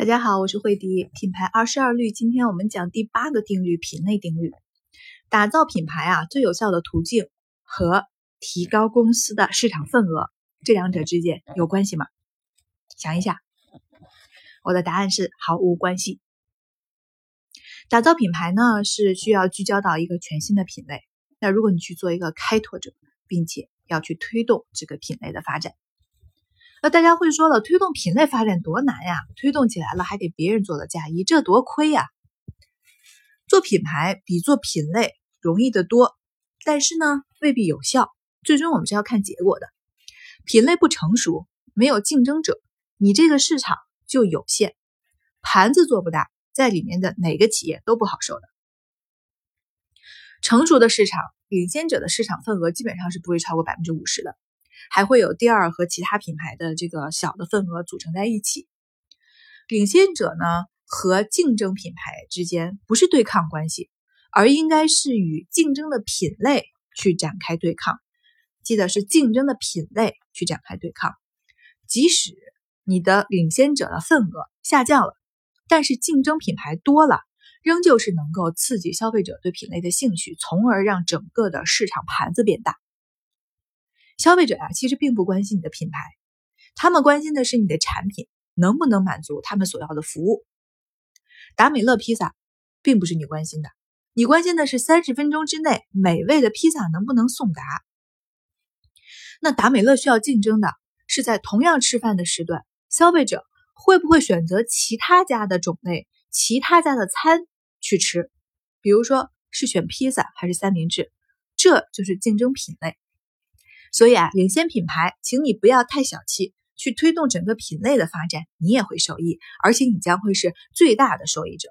大家好，我是慧迪，品牌二十二律。今天我们讲第八个定律——品类定律。打造品牌啊，最有效的途径和提高公司的市场份额，这两者之间有关系吗？想一下，我的答案是毫无关系。打造品牌呢，是需要聚焦到一个全新的品类。那如果你去做一个开拓者，并且要去推动这个品类的发展。那大家会说了，推动品类发展多难呀？推动起来了还得别人做了嫁衣，这多亏呀！做品牌比做品类容易得多，但是呢未必有效。最终我们是要看结果的。品类不成熟，没有竞争者，你这个市场就有限，盘子做不大，在里面的哪个企业都不好受的。成熟的市场，领先者的市场份额基本上是不会超过百分之五十的。还会有第二和其他品牌的这个小的份额组成在一起。领先者呢和竞争品牌之间不是对抗关系，而应该是与竞争的品类去展开对抗。记得是竞争的品类去展开对抗。即使你的领先者的份额下降了，但是竞争品牌多了，仍旧是能够刺激消费者对品类的兴趣，从而让整个的市场盘子变大。消费者啊，其实并不关心你的品牌，他们关心的是你的产品能不能满足他们所要的服务。达美乐披萨并不是你关心的，你关心的是三十分钟之内美味的披萨能不能送达。那达美乐需要竞争的是在同样吃饭的时段，消费者会不会选择其他家的种类、其他家的餐去吃？比如说是选披萨还是三明治，这就是竞争品类。所以啊，领先品牌，请你不要太小气，去推动整个品类的发展，你也会受益，而且你将会是最大的受益者。